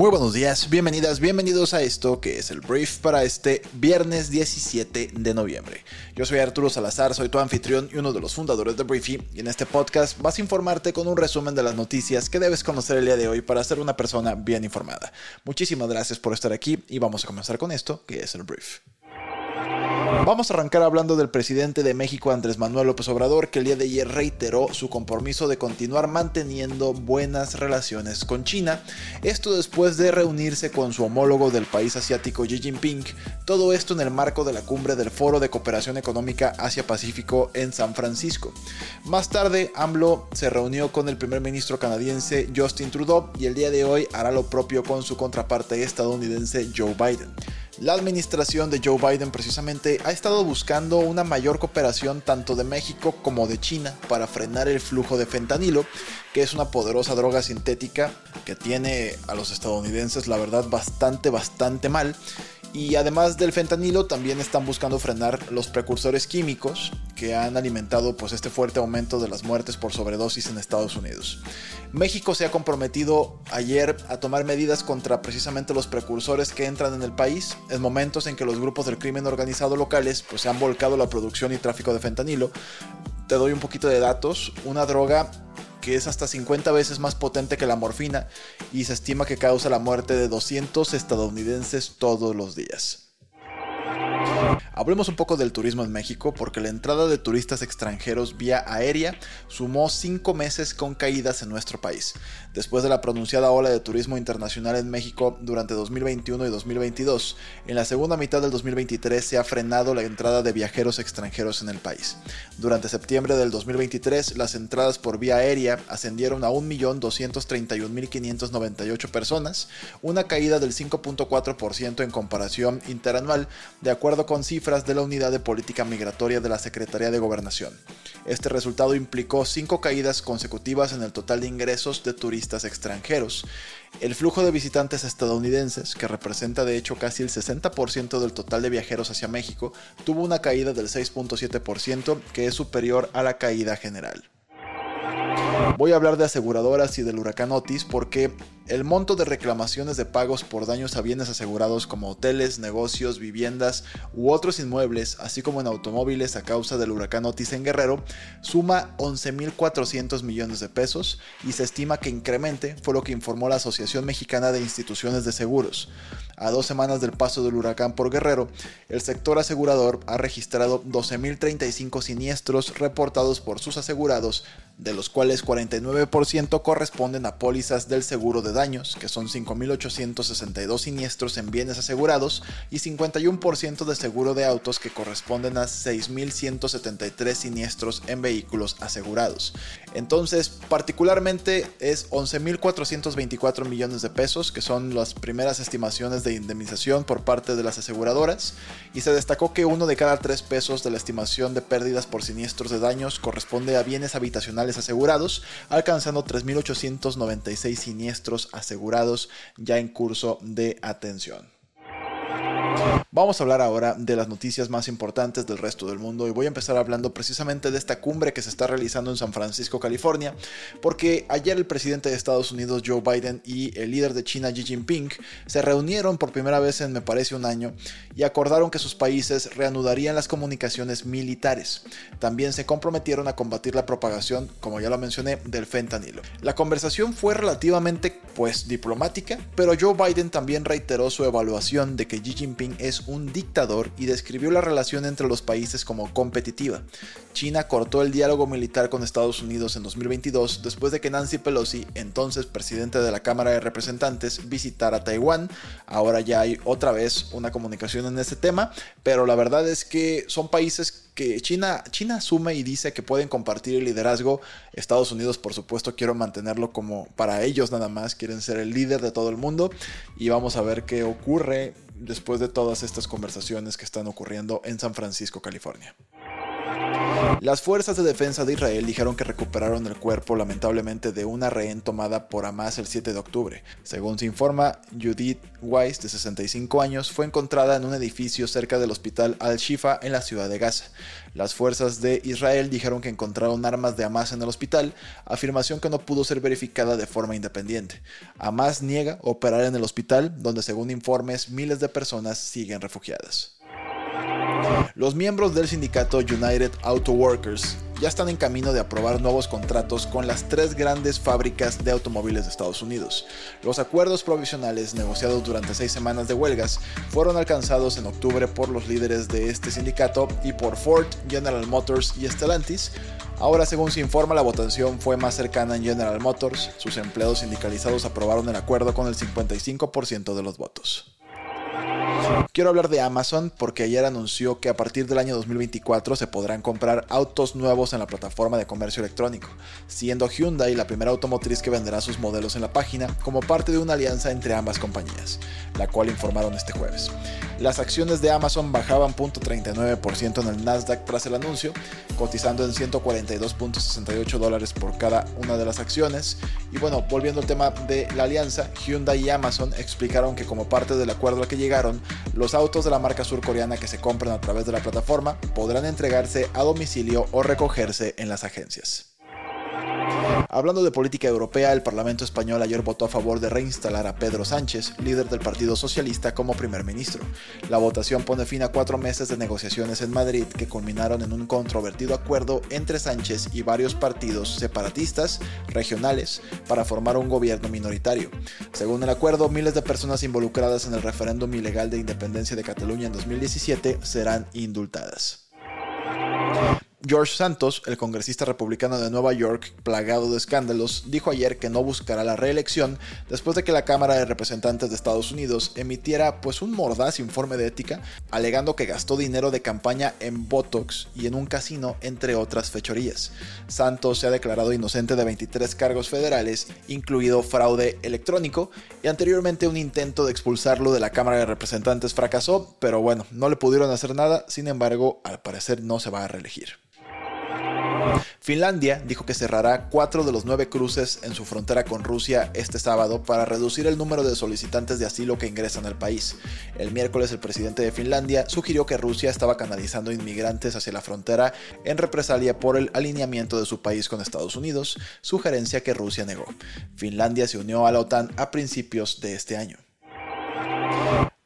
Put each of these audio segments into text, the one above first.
Muy buenos días, bienvenidas, bienvenidos a esto que es el brief para este viernes 17 de noviembre. Yo soy Arturo Salazar, soy tu anfitrión y uno de los fundadores de Briefy y en este podcast vas a informarte con un resumen de las noticias que debes conocer el día de hoy para ser una persona bien informada. Muchísimas gracias por estar aquí y vamos a comenzar con esto que es el brief. Vamos a arrancar hablando del presidente de México, Andrés Manuel López Obrador, que el día de ayer reiteró su compromiso de continuar manteniendo buenas relaciones con China. Esto después de reunirse con su homólogo del país asiático Xi Jinping. Todo esto en el marco de la cumbre del Foro de Cooperación Económica Asia-Pacífico en San Francisco. Más tarde, AMLO se reunió con el primer ministro canadiense Justin Trudeau y el día de hoy hará lo propio con su contraparte estadounidense Joe Biden. La administración de Joe Biden precisamente ha estado buscando una mayor cooperación tanto de México como de China para frenar el flujo de fentanilo, que es una poderosa droga sintética que tiene a los estadounidenses la verdad bastante, bastante mal y además del fentanilo, también están buscando frenar los precursores químicos que han alimentado pues, este fuerte aumento de las muertes por sobredosis en Estados Unidos. México se ha comprometido ayer a tomar medidas contra precisamente los precursores que entran en el país en momentos en que los grupos del crimen organizado locales pues, se han volcado la producción y tráfico de fentanilo. Te doy un poquito de datos. Una droga que es hasta 50 veces más potente que la morfina y se estima que causa la muerte de 200 estadounidenses todos los días. Hablemos un poco del turismo en México porque la entrada de turistas extranjeros vía aérea sumó 5 meses con caídas en nuestro país. Después de la pronunciada ola de turismo internacional en México durante 2021 y 2022, en la segunda mitad del 2023 se ha frenado la entrada de viajeros extranjeros en el país. Durante septiembre del 2023, las entradas por vía aérea ascendieron a 1.231.598 personas, una caída del 5.4% en comparación interanual, de acuerdo con cifras de la Unidad de Política Migratoria de la Secretaría de Gobernación. Este resultado implicó cinco caídas consecutivas en el total de ingresos de turistas extranjeros. El flujo de visitantes estadounidenses, que representa de hecho casi el 60% del total de viajeros hacia México, tuvo una caída del 6.7%, que es superior a la caída general. Voy a hablar de aseguradoras y del huracán Otis porque el monto de reclamaciones de pagos por daños a bienes asegurados como hoteles, negocios, viviendas u otros inmuebles, así como en automóviles a causa del huracán Otis en Guerrero, suma 11.400 millones de pesos y se estima que incremente, fue lo que informó la Asociación Mexicana de Instituciones de Seguros. A dos semanas del paso del huracán por Guerrero, el sector asegurador ha registrado 12.035 siniestros reportados por sus asegurados, de los cuales 49% corresponden a pólizas del seguro de daños, que son 5.862 siniestros en bienes asegurados, y 51% de seguro de autos, que corresponden a 6.173 siniestros en vehículos asegurados. Entonces, particularmente es 11.424 millones de pesos, que son las primeras estimaciones de indemnización por parte de las aseguradoras, y se destacó que uno de cada tres pesos de la estimación de pérdidas por siniestros de daños corresponde a bienes habitacionales asegurados, alcanzando 3.896 siniestros asegurados ya en curso de atención. Vamos a hablar ahora de las noticias más importantes del resto del mundo y voy a empezar hablando precisamente de esta cumbre que se está realizando en San Francisco, California, porque ayer el presidente de Estados Unidos Joe Biden y el líder de China Xi Jinping se reunieron por primera vez en me parece un año y acordaron que sus países reanudarían las comunicaciones militares. También se comprometieron a combatir la propagación, como ya lo mencioné, del fentanilo. La conversación fue relativamente pues diplomática, pero Joe Biden también reiteró su evaluación de que Xi Jinping es un dictador y describió la relación entre los países como competitiva. China cortó el diálogo militar con Estados Unidos en 2022 después de que Nancy Pelosi, entonces presidente de la Cámara de Representantes, visitara Taiwán. Ahora ya hay otra vez una comunicación en este tema, pero la verdad es que son países que China, China asume y dice que pueden compartir el liderazgo. Estados Unidos, por supuesto, quiere mantenerlo como para ellos nada más, quieren ser el líder de todo el mundo y vamos a ver qué ocurre después de todas estas conversaciones que están ocurriendo en San Francisco, California. Las fuerzas de defensa de Israel dijeron que recuperaron el cuerpo lamentablemente de una rehén tomada por Hamas el 7 de octubre. Según se informa, Judith Weiss, de 65 años, fue encontrada en un edificio cerca del hospital Al-Shifa en la ciudad de Gaza. Las fuerzas de Israel dijeron que encontraron armas de Hamas en el hospital, afirmación que no pudo ser verificada de forma independiente. Hamas niega operar en el hospital, donde según informes miles de personas siguen refugiadas. Los miembros del sindicato United Auto Workers ya están en camino de aprobar nuevos contratos con las tres grandes fábricas de automóviles de Estados Unidos. Los acuerdos provisionales negociados durante seis semanas de huelgas fueron alcanzados en octubre por los líderes de este sindicato y por Ford, General Motors y Stellantis. Ahora, según se informa, la votación fue más cercana en General Motors. Sus empleados sindicalizados aprobaron el acuerdo con el 55% de los votos. Quiero hablar de Amazon porque ayer anunció que a partir del año 2024 se podrán comprar autos nuevos en la plataforma de comercio electrónico, siendo Hyundai la primera automotriz que venderá sus modelos en la página como parte de una alianza entre ambas compañías, la cual informaron este jueves. Las acciones de Amazon bajaban 0.39% en el Nasdaq tras el anuncio, cotizando en 142.68 dólares por cada una de las acciones. Y bueno, volviendo al tema de la alianza, Hyundai y Amazon explicaron que como parte del acuerdo al que llegaron, los autos de la marca surcoreana que se compran a través de la plataforma podrán entregarse a domicilio o recogerse en las agencias. Hablando de política europea, el Parlamento español ayer votó a favor de reinstalar a Pedro Sánchez, líder del Partido Socialista, como primer ministro. La votación pone fin a cuatro meses de negociaciones en Madrid que culminaron en un controvertido acuerdo entre Sánchez y varios partidos separatistas regionales para formar un gobierno minoritario. Según el acuerdo, miles de personas involucradas en el referéndum ilegal de independencia de Cataluña en 2017 serán indultadas. George Santos, el congresista republicano de Nueva York, plagado de escándalos, dijo ayer que no buscará la reelección después de que la Cámara de Representantes de Estados Unidos emitiera pues un mordaz informe de ética alegando que gastó dinero de campaña en Botox y en un casino entre otras fechorías. Santos se ha declarado inocente de 23 cargos federales, incluido fraude electrónico, y anteriormente un intento de expulsarlo de la Cámara de Representantes fracasó, pero bueno, no le pudieron hacer nada, sin embargo, al parecer no se va a reelegir. Finlandia dijo que cerrará cuatro de los nueve cruces en su frontera con Rusia este sábado para reducir el número de solicitantes de asilo que ingresan al país. El miércoles el presidente de Finlandia sugirió que Rusia estaba canalizando inmigrantes hacia la frontera en represalia por el alineamiento de su país con Estados Unidos, sugerencia que Rusia negó. Finlandia se unió a la OTAN a principios de este año.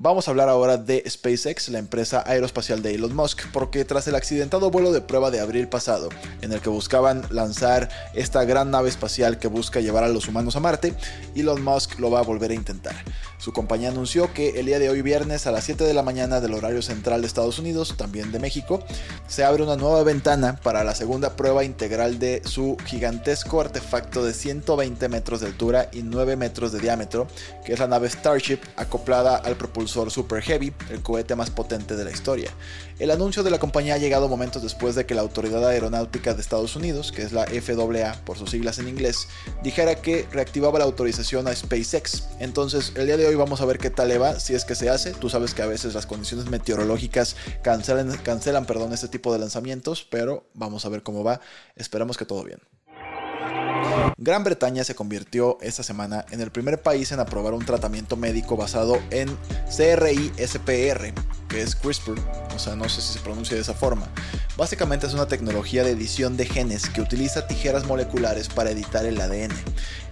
Vamos a hablar ahora de SpaceX, la empresa aeroespacial de Elon Musk, porque tras el accidentado vuelo de prueba de abril pasado, en el que buscaban lanzar esta gran nave espacial que busca llevar a los humanos a Marte, Elon Musk lo va a volver a intentar. Su compañía anunció que el día de hoy viernes a las 7 de la mañana del horario central de Estados Unidos, también de México, se abre una nueva ventana para la segunda prueba integral de su gigantesco artefacto de 120 metros de altura y 9 metros de diámetro, que es la nave Starship acoplada al propulsor Super Heavy, el cohete más potente de la historia. El anuncio de la compañía ha llegado momentos después de que la Autoridad Aeronáutica de Estados Unidos, que es la FAA por sus siglas en inglés, dijera que reactivaba la autorización a SpaceX. Entonces, el día de hoy vamos a ver qué tal le va, si es que se hace. Tú sabes que a veces las condiciones meteorológicas cancelan, cancelan perdón, este tipo de lanzamientos, pero vamos a ver cómo va. Esperamos que todo bien. Gran Bretaña se convirtió esta semana en el primer país en aprobar un tratamiento médico basado en CRISPR, que es CRISPR, o sea, no sé si se pronuncia de esa forma. Básicamente es una tecnología de edición de genes que utiliza tijeras moleculares para editar el ADN.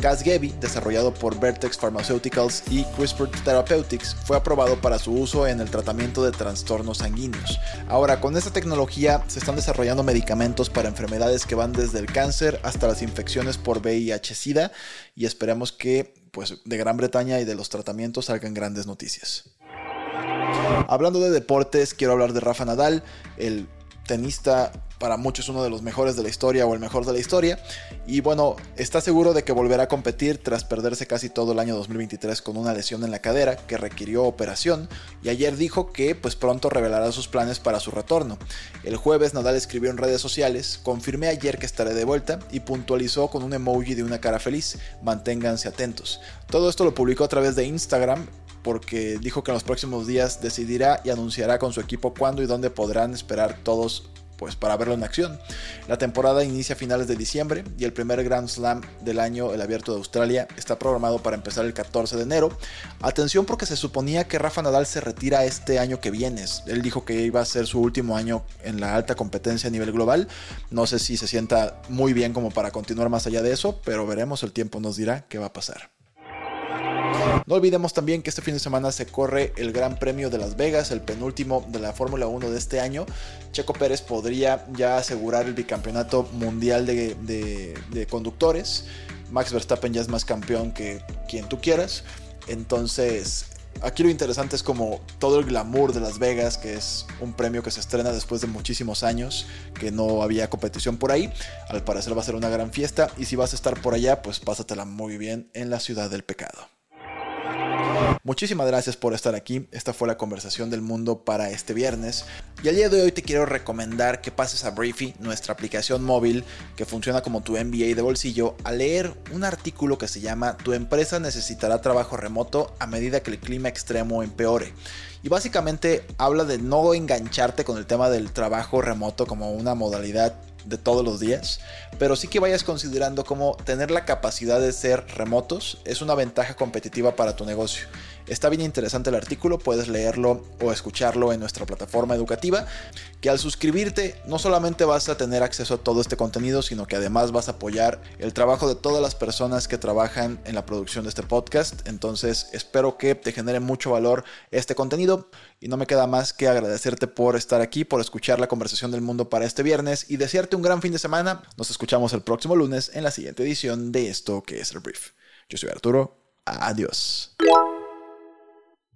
Casgevy, desarrollado por Vertex Pharmaceuticals y CRISPR Therapeutics, fue aprobado para su uso en el tratamiento de trastornos sanguíneos. Ahora, con esta tecnología se están desarrollando medicamentos para enfermedades que van desde el cáncer hasta las infecciones por VIH-Sida y esperamos que pues, de Gran Bretaña y de los tratamientos salgan grandes noticias. Hablando de deportes, quiero hablar de Rafa Nadal, el tenista para muchos uno de los mejores de la historia o el mejor de la historia. Y bueno, está seguro de que volverá a competir tras perderse casi todo el año 2023 con una lesión en la cadera que requirió operación. Y ayer dijo que pues pronto revelará sus planes para su retorno. El jueves Nadal escribió en redes sociales, confirmé ayer que estaré de vuelta y puntualizó con un emoji de una cara feliz, manténganse atentos. Todo esto lo publicó a través de Instagram porque dijo que en los próximos días decidirá y anunciará con su equipo cuándo y dónde podrán esperar todos pues para verlo en acción. La temporada inicia a finales de diciembre y el primer Grand Slam del año, el Abierto de Australia, está programado para empezar el 14 de enero. Atención porque se suponía que Rafa Nadal se retira este año que viene. Él dijo que iba a ser su último año en la alta competencia a nivel global. No sé si se sienta muy bien como para continuar más allá de eso, pero veremos, el tiempo nos dirá qué va a pasar. No olvidemos también que este fin de semana se corre el Gran Premio de Las Vegas, el penúltimo de la Fórmula 1 de este año. Checo Pérez podría ya asegurar el bicampeonato mundial de, conductores. Max Verstappen ya es más campeón que quien tú quieras. Entonces, aquí lo interesante es como todo el glamour de Las Vegas, que es un premio que se estrena después de muchísimos años, que no había competición por ahí. Al parecer va a ser una gran fiesta y si vas a estar por allá, pues pásatela muy bien en la ciudad del pecado. Muchísimas gracias por estar aquí. Esta fue la conversación del mundo para este viernes. Y al día de hoy te quiero recomendar que pases a Briefy, nuestra aplicación móvil que funciona como tu MBA de bolsillo, a leer un artículo que se llama Tu empresa necesitará trabajo remoto a medida que el clima extremo empeore. Y básicamente habla de no engancharte con el tema del trabajo remoto como una modalidad de todos los días, pero sí que vayas considerando cómo tener la capacidad de ser remotos es una ventaja competitiva para tu negocio. Está bien interesante el artículo, puedes leerlo o escucharlo en nuestra plataforma educativa, que al suscribirte no solamente vas a tener acceso a todo este contenido, sino que además vas a apoyar el trabajo de todas las personas que trabajan en la producción de este podcast. Entonces espero que te genere mucho valor este contenido y no me queda más que agradecerte por estar aquí, por escuchar la conversación del mundo para este viernes y desearte un gran fin de semana. Nos escuchamos el próximo lunes en la siguiente edición de esto que es el brief. Yo soy Arturo. Adiós.